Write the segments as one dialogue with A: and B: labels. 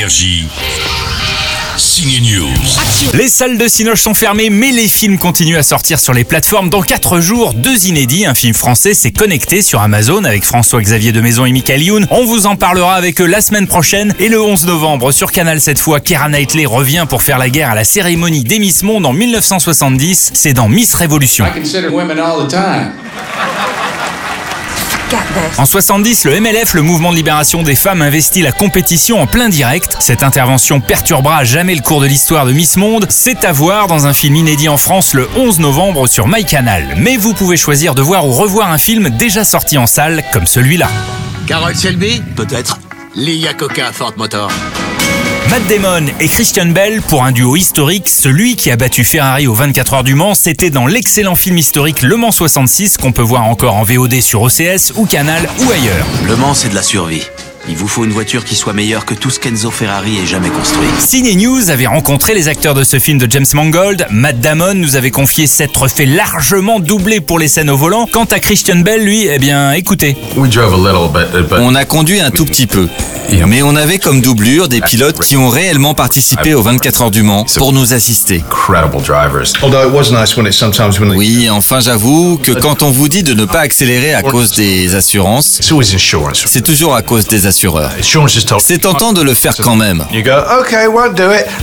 A: Énergie. Signe News.
B: Les salles de Cinoche sont fermées, mais les films continuent à sortir sur les plateformes. Dans 4 jours, deux inédits. Un film français s'est connecté sur Amazon avec François-Xavier de Maison et Michael Youn. On vous en parlera avec eux la semaine prochaine. Et le 11 novembre, sur Canal cette fois, Keira Knightley revient pour faire la guerre à la cérémonie des Miss Monde en 1970. C'est dans Miss Révolution.
C: I
B: En 70, le MLF, le mouvement de libération des femmes, investit la compétition en plein direct. Cette intervention perturbera à jamais le cours de l'histoire de Miss Monde. C'est à voir dans un film inédit en France le 11 novembre sur MyCanal. Mais vous pouvez choisir de voir ou revoir un film déjà sorti en salle, comme celui-là.
D: Carole Shelby
E: Peut-être.
D: Lia Coca Ford Motor.
B: Matt Damon et Christian Bell pour un duo historique, celui qui a battu Ferrari aux 24 heures du Mans, c'était dans l'excellent film historique Le Mans 66 qu'on peut voir encore en VOD sur OCS ou Canal ou ailleurs.
E: Le Mans, c'est de la survie. Il vous faut une voiture qui soit meilleure que tout ce qu'Enzo Ferrari ait jamais construit.
B: Ciné News avait rencontré les acteurs de ce film de James Mangold. Matt Damon nous avait confié s'être fait largement doubler pour les scènes au volant. Quant à Christian Bell, lui, eh bien, écoutez.
F: We drove a little bit, but
G: On a conduit un tout petit peu. Mais on avait comme doublure des pilotes qui ont réellement participé aux 24 heures du Mans pour nous assister.
F: incredible drivers. Although it was nice when it sometimes when
G: Oui, enfin j'avoue que quand on vous dit de ne pas accélérer à cause des assurances, c'est toujours à cause des assureurs. C'est tentant de le faire quand même.
F: You go, okay, won't do it.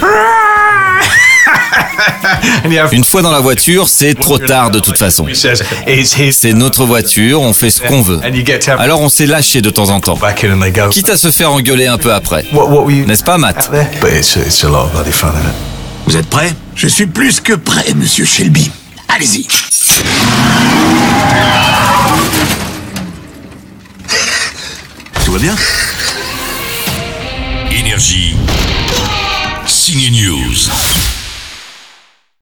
F: and you have
G: Une fois dans la voiture, c'est trop tard de toute façon.
F: He says it's his.
G: C'est notre voiture, on fait ce qu'on veut.
F: And you get to have
G: Alors on s'est lâché de temps en temps.
F: back in and they go.
G: Quitte à se faire engueuler un peu après. N'est-ce pas Matt?
F: out there? But it's it's a lot of bloody fun, isn't it?
D: Vous êtes prêts?
E: Je suis plus que prêt, monsieur Shelby. Allez-y. Va bien
A: Énergie. Signe News.